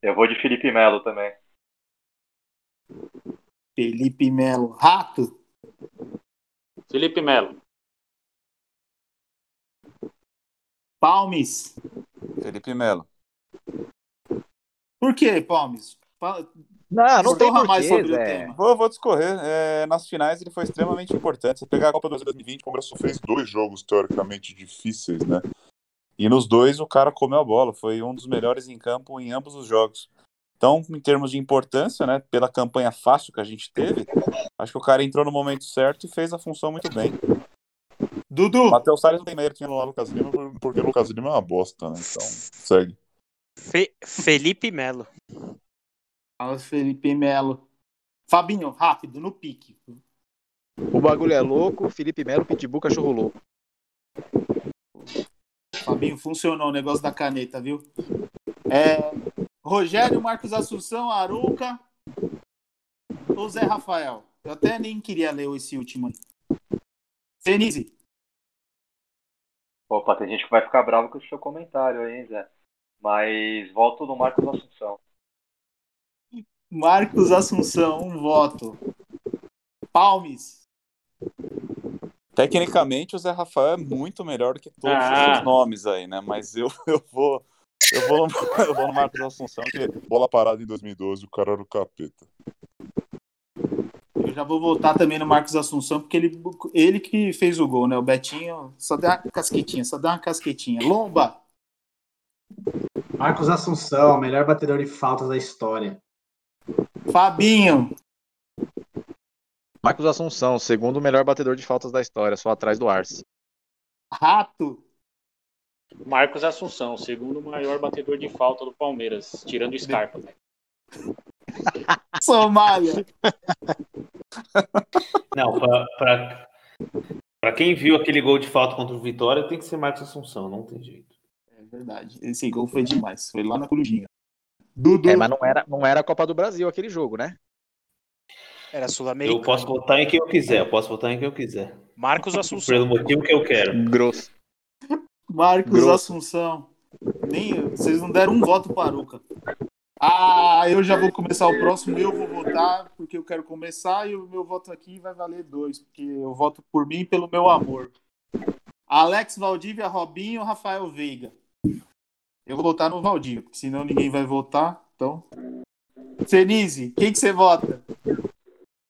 Eu vou de Felipe Melo também. Felipe Melo. Rato. Felipe Melo. Palmes. Felipe Melo. Por quê, Palmes? Fala- Não, não tem mais sobre o tema. Vou, vou discorrer. É, nas finais ele foi extremamente importante. Você pegar a Copa do Brasil 2020, o só fez dois jogos teoricamente difíceis, né? E nos dois o cara comeu a bola. Foi um dos melhores em campo em ambos os jogos. Então, em termos de importância, né? Pela campanha fácil que a gente teve, acho que o cara entrou no momento certo e fez a função muito bem. Dudu. Matheus Salles não tem mérito em anular o Lucas Lima por- porque o Lucas Lima é uma bosta, né? Então, segue. Fe- Felipe Melo. Carlos Felipe Melo. Fabinho, rápido, no pique. O bagulho é louco, Felipe Melo, Pitbull, cachorro louco. Fabinho, funcionou o negócio da caneta, viu? É, Rogério, Marcos Assunção, Aruca ou Zé Rafael? Eu até nem queria ler esse último aí. Senise, Opa, tem gente que vai ficar bravo com o seu comentário aí, hein, Zé. Mas volto no Marcos Assunção. Marcos Assunção, um voto. Palmes. Tecnicamente, o Zé Rafael é muito melhor do que todos Ah. esses nomes aí, né? Mas eu, eu vou. Eu vou, no, eu vou no Marcos Assunção, que bola parada em 2012, o cara era o capeta. Já vou voltar também no Marcos Assunção, porque ele, ele que fez o gol, né? O Betinho só deu uma casquetinha, só deu uma casquetinha. Lomba, Marcos Assunção, melhor batedor de faltas da história. Fabinho, Marcos Assunção, segundo melhor batedor de faltas da história, só atrás do Arce. Rato. Marcos Assunção, segundo maior batedor de falta do Palmeiras, tirando o Scarpa. Somália. Não, pra, pra, pra quem viu aquele gol de falta contra o Vitória, tem que ser Marcos Assunção, não tem jeito. É verdade. Esse gol foi demais. Foi lá na Corujinha. Dudu. É, mas não era, não era a Copa do Brasil aquele jogo, né? Era Eu sul-americano. posso votar em quem eu quiser, eu posso votar em quem eu quiser. Marcos Assunção. Pelo motivo que eu quero. Grosso. Marcos Grosso. Assunção. Nem, vocês não deram um voto para Aruca. Ah, eu já vou começar o próximo. Eu vou votar porque eu quero começar e o meu voto aqui vai valer dois, porque eu voto por mim e pelo meu amor. Alex Valdívia, Robinho, Rafael Veiga. Eu vou votar no Valdívia, porque senão ninguém vai votar. Então, Senise, quem que você vota?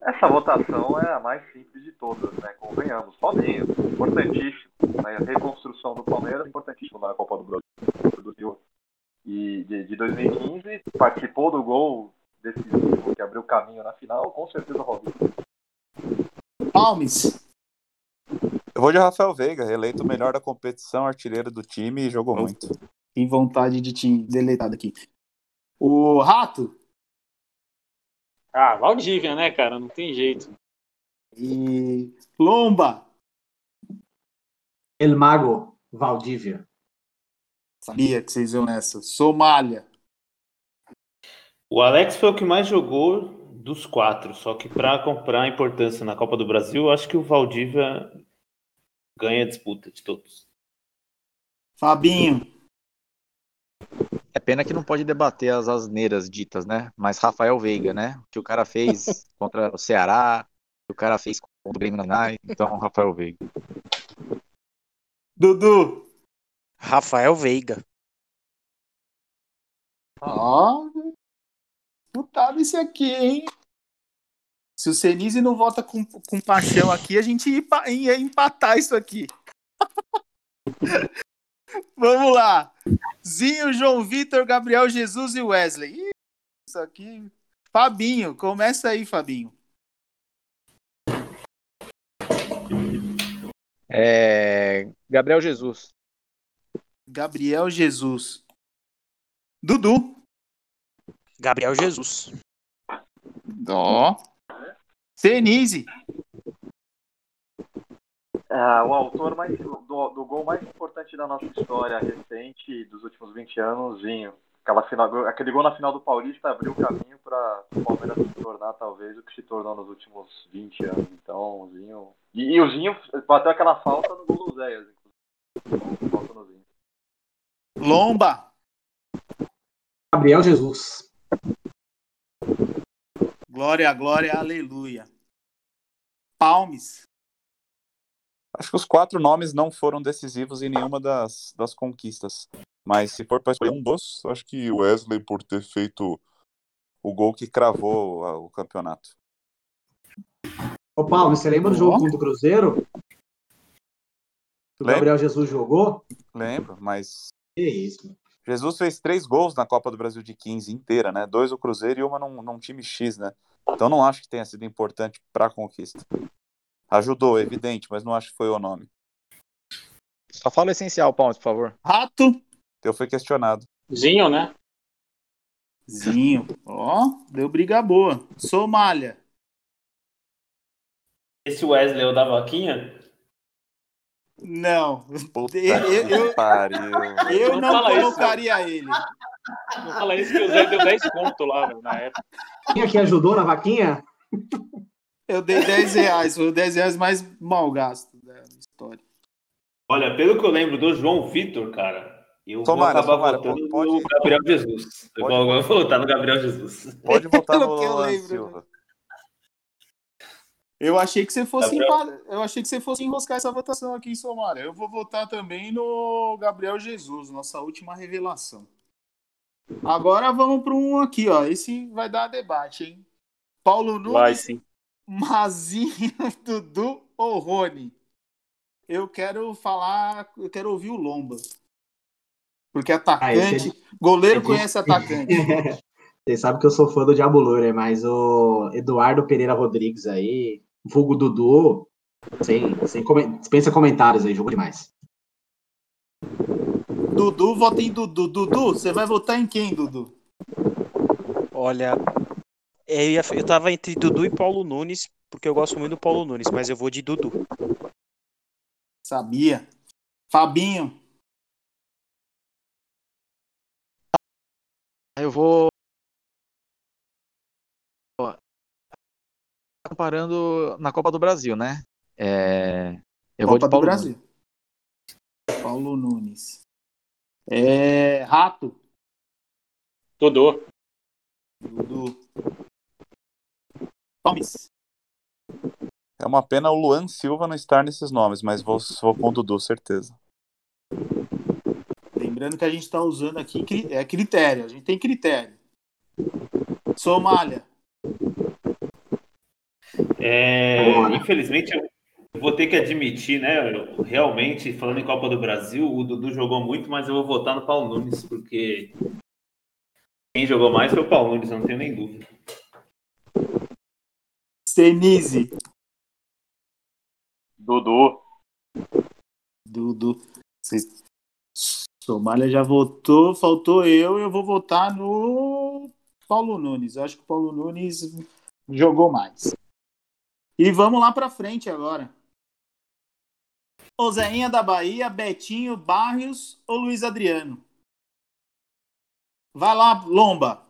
Essa votação é a mais simples de todas, né? Convenhamos. Fabinho, importantíssimo. Né? A reconstrução do Palmeiras importantíssimo na Copa do Brasil. Do Rio. E de, de 2015, participou do gol decisivo que abriu caminho na final, com certeza Robinho. Palmes. Eu vou de Rafael Veiga, eleito o melhor da competição, artilheiro do time e jogou muito. Tem vontade de te deletar daqui. O Rato. Ah, Valdívia, né, cara? Não tem jeito. E Lomba. El Mago, Valdívia. Sabia que vocês iam nessa. Somália. O Alex foi o que mais jogou dos quatro, só que para comprar importância na Copa do Brasil, eu acho que o Valdívia ganha a disputa de todos. Fabinho. É pena que não pode debater as asneiras ditas, né? Mas Rafael Veiga, né? O que o cara fez contra o Ceará, o que o cara fez contra o Grêmio Nanai, então Rafael Veiga. Dudu. Rafael Veiga. Ó, putado esse aqui, hein? Se o Senise não vota com, com paixão aqui, a gente ia, empa- ia empatar isso aqui. Vamos lá. Zinho, João Vitor, Gabriel Jesus e Wesley. Ih, Isso aqui. Fabinho, começa aí, Fabinho. É... Gabriel Jesus. Gabriel Jesus. Dudu. Gabriel Jesus. Ó. Senise. Ah, o autor mais, do, do gol mais importante da nossa história recente, dos últimos 20 anos, Zinho. Aquela final, aquele gol na final do Paulista abriu o caminho para o Palmeiras se tornar talvez o que se tornou nos últimos 20 anos. Então, Zinho. E, e o Zinho bateu aquela falta no gol do Zéias, inclusive. Falta no Zinho. Lomba. Gabriel Jesus. Glória, glória, aleluia. Palmes. Acho que os quatro nomes não foram decisivos em nenhuma das, das conquistas. Mas se for para escolher um dos, acho que o Wesley por ter feito o gol que cravou o campeonato. Ô, Paulo, você lembra do jogo contra o Cruzeiro? Que o. Gabriel Jesus jogou? Lembro, mas Que isso, mano. Jesus fez três gols na Copa do Brasil de 15 inteira, né? Dois no Cruzeiro e uma num, num time X, né? Então não acho que tenha sido importante para a conquista. Ajudou, é evidente, mas não acho que foi o nome. Só fala o essencial, Palmas, por favor. Rato. Eu fui questionado. Zinho, né? Zinho. Ó, deu briga boa. Somália. Esse Wesley é o da vaquinha? Não. Puta Eu, eu- eu- eu Não não, fala isso, colocaria ele. Não fala isso que o Zé deu 10 conto lá, velho, na época. Quem aqui ajudou na vaquinha? Eu dei 10 reais. Foi o 10 reais mais mal gasto da história. Olha, pelo que eu lembro do João Vitor, cara, eu Somália, vou acabar votando pode- no Gabriel Jesus. Eu pode- vou, eu vou votar no Gabriel Jesus. Pode votar no Pelo que eu Alan lembro, Silva. Eu achei que você fosse Gabriel. eu achei que você fosse enroscar essa votação aqui em Somália. Eu vou votar também no Gabriel Jesus, nossa última revelação. Agora vamos para um aqui, ó. Esse vai dar debate, hein? Paulo Vai Nunes, sim. Mazinho, Dudu ou Rony? Eu quero falar, eu quero ouvir o Lomba. Porque atacante, Ah, goleiro esse- conhece atacante. Vocês sabem que eu sou fã do Diabo Louro, mas o Eduardo Pereira Rodrigues aí, vulgo Dudu, sem, sem dispensa comentários aí, jogou demais. Dudu, vota em Dudu. Dudu, você vai votar em quem, Dudu? Olha, eu, ia, eu tava entre Dudu e Paulo Nunes, porque eu gosto muito do Paulo Nunes, mas eu vou de Dudu. Sabia. Fabinho. Eu vou. Comparando na Copa do Brasil, né? É, Eu vou Copa de do Paulo Brasil. Paulo Nunes. É, Rato. Dodô. Dudu. Palmes. É uma pena o Luan Silva não estar nesses nomes, mas vou, vou com o Dudu, certeza. Lembrando que a gente está usando aqui é critério. A gente tem critério. Somália. É, infelizmente, eu vou ter que admitir, né? eu- realmente, falando em Copa do Brasil, o Dudu jogou muito, mas eu vou votar no Paulo Nunes, porque quem jogou mais foi o Paulo Nunes, não tenho nem dúvida. Senise. Dudu. Dudu. Somália já votou, faltou eu, eu vou votar no Paulo Nunes. Eu acho que o Paulo Nunes jogou mais. E vamos lá pra frente agora. Ozeinha da Bahia, Betinho, Barrios ou Luiz Adriano? Vai lá, Lomba.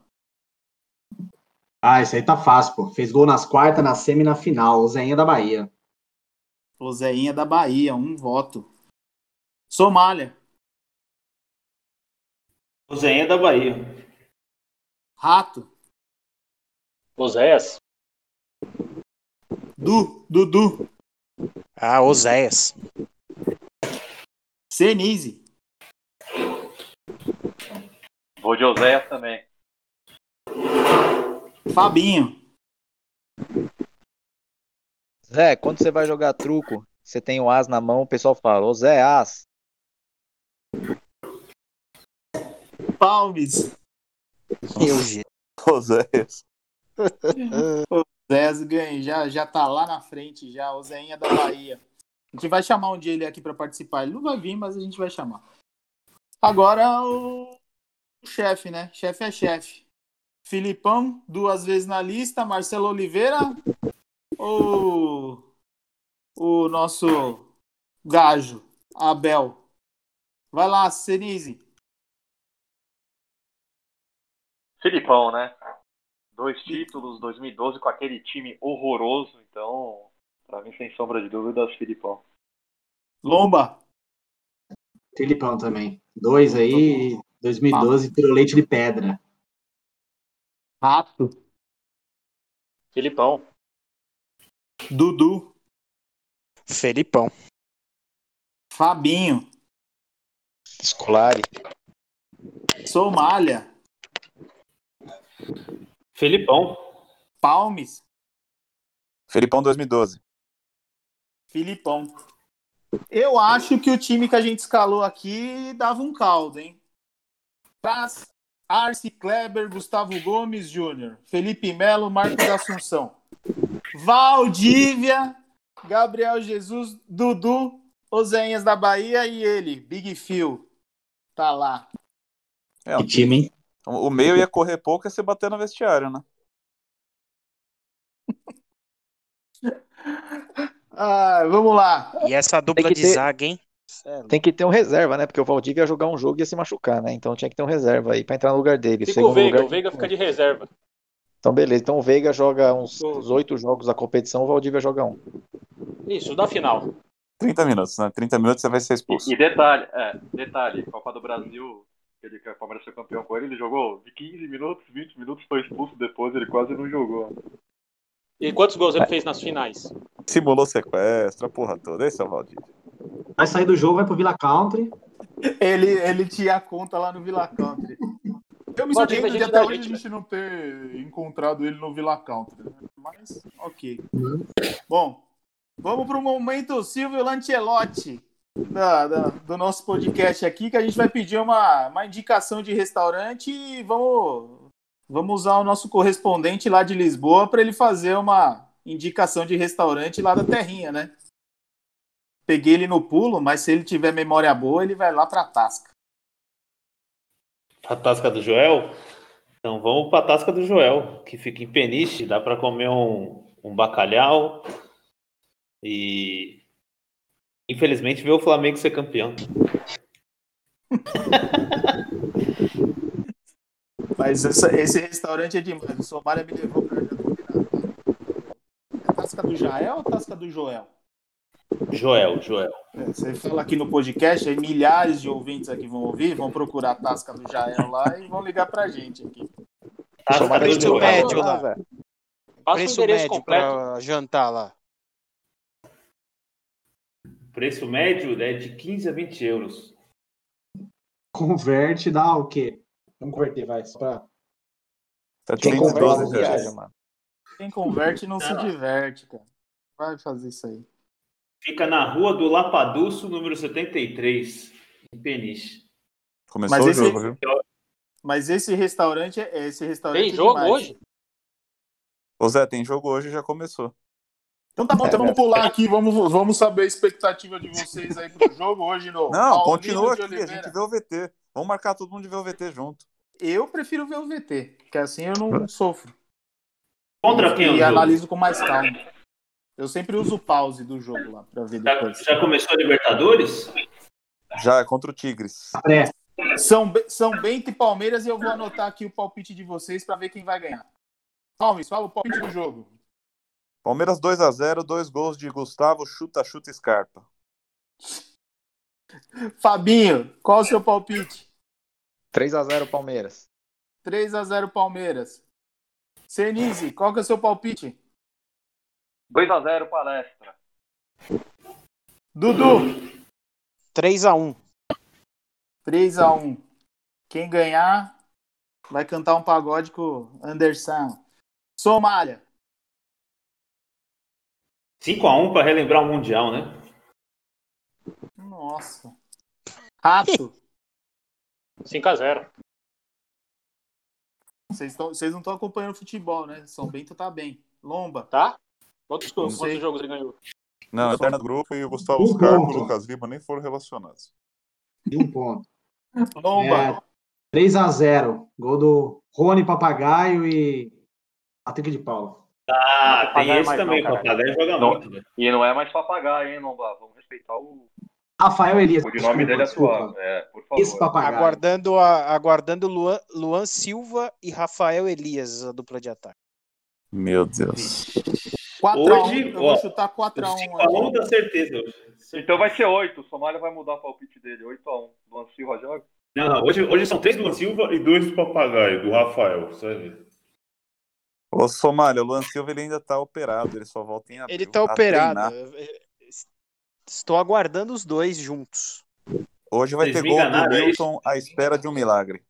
Ah, isso aí tá fácil, pô. Fez gol nas quartas, na semi e na final. O Zéinha da Bahia. Ozeinha da Bahia, um voto. Somália. Ozenha da Bahia. Rato. Oséias. Du, Dudu. Ah, Oséias. Senise. Vou de Oséias também. Fabinho. Zé, quando você vai jogar truco, você tem o as na mão, o pessoal fala, ô Zé, as. Palmes. Eu, Oséias. Zé ganha, já, já tá lá na frente, já, o Zéinha da Bahia. A gente vai chamar um dia ele aqui para participar. Ele não vai vir, mas a gente vai chamar. Agora o, o chefe, né? Chefe é chefe. Filipão, duas vezes na lista. Marcelo Oliveira ou o nosso gajo, Abel? Vai lá, Senise. Filipão, né? Dois títulos, 2012 com aquele time horroroso, então, pra mim, sem sombra de dúvidas, Filipão. Lomba. Filipão também. Dois aí, 2012, tirou leite de pedra. Rato. Filipão. Dudu. Felipão. Fabinho. Scolari. Somália. Felipão. Palmes. Felipão 2012. Filipão. Eu acho que o time que a gente escalou aqui dava um caldo, hein? Praz, Arce, Kleber, Gustavo Gomes Júnior, Felipe Melo, Marcos Assunção, Valdívia, Gabriel Jesus, Dudu, Ozenhas da Bahia e ele, Big Phil. Tá lá. É, Que time, hein? O o meio ia correr pouco e você bater no vestiário, né? Ah, vamos lá. E essa dupla de ter- zaga, hein? Tem que ter um reserva, né? Porque o Valdívia ia jogar um jogo e ia se machucar, né? Então tinha que ter um reserva aí pra entrar no lugar dele. Fica o Veiga, lugar- o Veiga fica de reserva. Então, beleza. Então o Veiga joga uns oito jogos da competição, o Valdívia joga um. Isso, da final. 30 minutos, né? 30 minutos você vai ser expulso. E detalhe, é, detalhe, Copa do Brasil, ele que o Palmeiras foi campeão com ele, ele jogou de 15 minutos, 20 minutos, foi expulso depois, ele quase não jogou. E quantos gols ele fez nas finais? Simulou sequestro, a porra toda. Esse é o Valdir. Vai sair do jogo, vai pro Villa Country. Ele, ele tinha conta lá no Villa Country. Eu me surpreendo de até hoje a gente, gente não ter encontrado ele no Villa Country. né? Mas, ok. Bom, vamos para o momento Silvio Lancelotti da- da- do nosso podcast aqui, que a gente vai pedir uma, uma indicação de restaurante e vamos, vamos usar o nosso correspondente lá de Lisboa para ele fazer uma indicação de restaurante lá da Terrinha, né? Peguei ele no pulo, mas se ele tiver memória boa, ele vai lá para Tasca. A tasca do Joel? Então vamos para a tasca do Joel, que fica em Peniche, dá para comer um, um bacalhau e infelizmente ver o Flamengo ser campeão. Mas essa- esse restaurante é demais. O Somália me levou pra já combinado. É Tasca do Jael ou Tasca do Joel? Joel, Joel. É, Você fala aqui no podcast, aí milhares de ouvintes aqui vão ouvir, vão procurar a Tasca do Jael lá e vão ligar pra gente aqui. Tasca do Joel. médio lá. velho. Passa o endereço médio completo. pra jantar lá. Preço médio é de 15 a 20 euros. Converte, dá o quê? Vamos converter, vai. Só pra... Quem Quem converte não não viaja. mano. Quem converte não se diverte, cara. Vai fazer isso aí. Fica na rua do Lapaduço, número 73, em Peniche. Começou Mas o esse- jogo, viu? Mas esse restaurante é esse restaurante Tem é jogo demais. hoje? Ô Zé, tem jogo hoje e já começou. Então tá bom, É, então vamos velho. pular aqui, vamos, vamos saber a expectativa de vocês aí pro jogo hoje no Não, Paulino continua de aqui, a gente vê o VT. Vamos marcar todo mundo de ver o VT junto. Eu prefiro ver o VT, porque assim eu não sofro. Contra quem é E jogo? analiso com mais calma. Eu sempre uso o pause do jogo lá pra ver Já, depois. já começou a Libertadores? Já é contra o Tigres. Pré. São, São Bento e Palmeiras e eu vou anotar aqui o palpite de vocês pra ver quem vai ganhar. Palmes, fala o palpite do jogo. Palmeiras 2x0, dois gols de Gustavo, chuta, chuta, Scarpa. Fabinho, qual o seu palpite? 3x0 Palmeiras. 3 a 0 Palmeiras. Senise, qual que é o seu palpite? 2x0 palestra. Dudu, 3x1. 3 a 1 Quem ganhar vai cantar um pagode com o Anderson. Somália, 5x1 para relembrar o Mundial, né? nossa. Rato, 5x0. vocês, tão- vocês não estão acompanhando futebol, né? São Bento tá bem. Lomba, Tá? Quantos, quantos jogos ele ganhou? Não, Eterna do Grupo e o Gustavo Um Scarpa e o Lucas Lima nem foram relacionados. De um ponto. Lomba, É, 3x0. Gol do Rony Papagaio e Patrick de Paula. Ah, tem Papagaio esse mais também, não. Papagaio joga Não. muito, velho. E não é mais papagaio, hein, Lomba? Vamos respeitar o, Rafael Elias. o de nome dele é suave. É, por favor. Esse papagaio. Aguardando, a, aguardando Luan, Luan Silva e Rafael Elias, a dupla de ataque. Meu Deus. 4 a 1 Hoje, Eu ó, vou chutar 4 a 1 5x1 dá certeza. Então vai ser 8. O Somália vai mudar o palpite dele. 8x1. Luan Silva joga. Não, não, hoje, hoje são três do Silva e dois do Papagaio, do Rafael. Vai ver. Ô, Somália, o Luan Silva ele ainda tá operado, ele só volta em abril. Ele tá a operado. treinar. Estou aguardando os dois juntos. Hoje vai Vocês ter gol do enganaram, é Milton à espera de um milagre.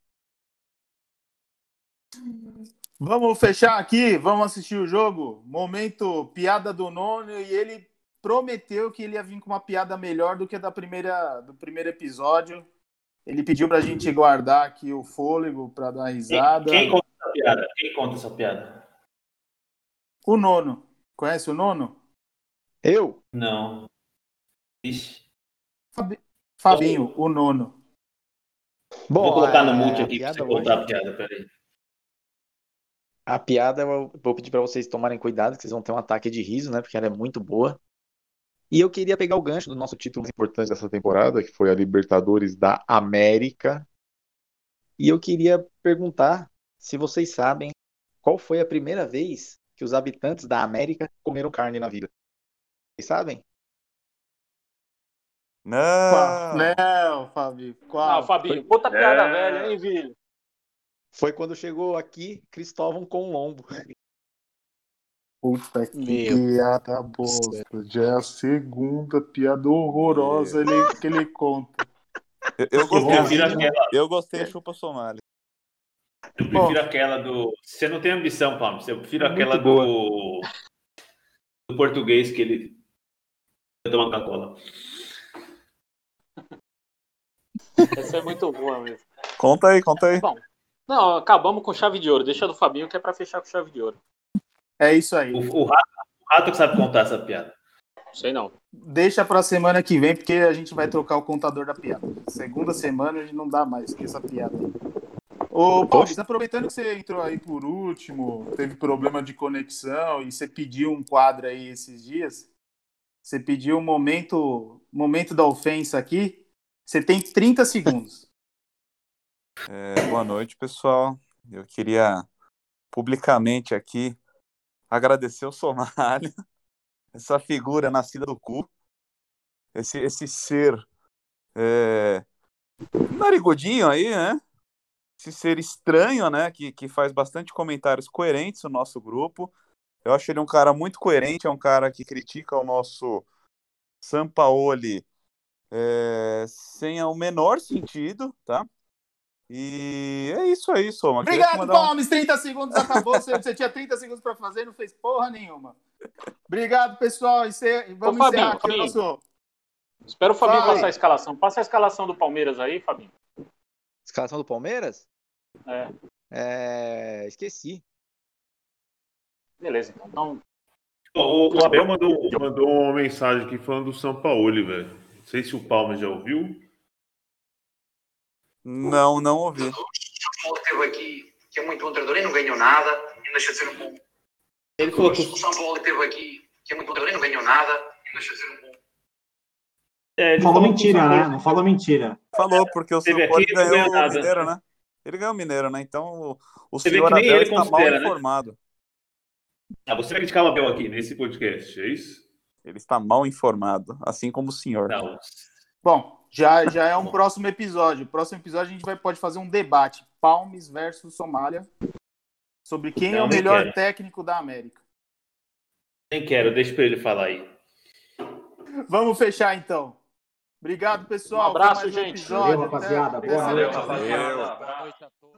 Vamos fechar aqui, vamos assistir o jogo. Momento piada do nono e ele prometeu que ele ia vir com uma piada melhor do que a da primeira, do primeiro episódio. Ele pediu pra gente guardar aqui o fôlego pra dar Quem, risada. quem conta essa piada? Quem conta essa piada? O nono. Conhece o nono? Eu? Não. Ixi. Fabinho, o nono. Bom, Vou colocar no a- mute aqui pra piada você contar hoje- a piada, peraí. A piada eu vou pedir pra vocês tomarem cuidado, que vocês vão ter um ataque de riso, né? Porque ela é muito boa. E eu queria pegar o gancho do nosso título mais importante dessa temporada, que foi a Libertadores da América. E eu queria perguntar se vocês sabem qual foi a primeira vez que os habitantes da América comeram carne na vida. Vocês sabem? Não! Não, Fabinho. Qual? Ah, Fabinho, puta piada É. velha, hein, Vili? Foi quando chegou aqui Cristóvão com Lombo. Puta que Meu. piada bosta. Já é a segunda piada horrorosa ele, que ele conta. Eu, eu Eu gostei, aquela, eu gostei chupa Somali. Eu prefiro aquela do. Você não tem ambição, Palmas. Eu prefiro Muito aquela do. Do português que ele. Toma Coca-Cola. Essa é muito boa mesmo. Conta aí, conta aí. Bom, não, acabamos com chave de ouro. Deixa do Fabinho que é pra fechar com chave de ouro. É isso aí. O, o, rato, o rato que sabe contar essa piada. Sei não. Deixa pra semana que vem, porque a gente vai trocar o contador da piada. Segunda semana a gente não dá mais que essa piada aí. Ô, Paulo, aproveitando que você entrou aí por último, teve problema de conexão e você pediu um quadro aí esses dias. Você pediu um momento, momento da ofensa aqui. Você tem 30 segundos. É, boa noite, pessoal. Eu queria publicamente aqui agradecer o Somália, essa figura nascida do cu, esse, esse ser é, narigudinho aí, né? Esse ser estranho, né? Que, que faz bastante comentários coerentes no nosso grupo. Eu acho ele um cara muito coerente, é um cara que critica o nosso Sampaoli é, sem o menor sentido, tá? E é isso aí, Soma. Obrigado, mandar um- Palmes. 30 segundos acabou. Você, você tinha 30 segundos pra fazer, não fez porra nenhuma. Obrigado, pessoal. Encer- Vamos Ô, Fabinho, encerrar aqui Fabinho. o nosso. Espera o Fabinho Fala aí. passar a escalação. Passa a escalação do Palmeiras aí, Fabinho. Escalação do Palmeiras? É. É, esqueci. Beleza, então. então O, o Abel mandou, mandou uma mensagem aqui falando do São Paulo, velho. Não sei se o Palmas já ouviu. Não, não ouvi. O Paulo teve aqui, que é muito bom treinador e não ganhou nada, e deixa de ser um bom. Ele falou que O São Paulo teve aqui, que é muito bom treinador e não ganhou nada, e deixa de ser um bom. É, ele Falou o mentira, né? Não falou mentira. Falou, porque o Teve aqui e não ganhou ganhou o nada. Mineiro, né? Ele ganhou o Mineiro, né? Então o, o Você senhor Abel ele está mal né? informado. Ah, você vai criticar o Abel aqui nesse podcast, é isso? Ele está mal informado, assim como o senhor. Não. Bom, já, já é um próximo episódio. O próximo episódio a gente vai, pode fazer um debate: Palmes versus Somália. Sobre quem é Não, o nem melhor quero. técnico da América. Nem quero, deixa pra ele falar aí. Vamos fechar então. Obrigado, pessoal. Um abraço, gente. episódio. Valeu, rapaziada. Boa noite. Valeu. Boa noite a todos.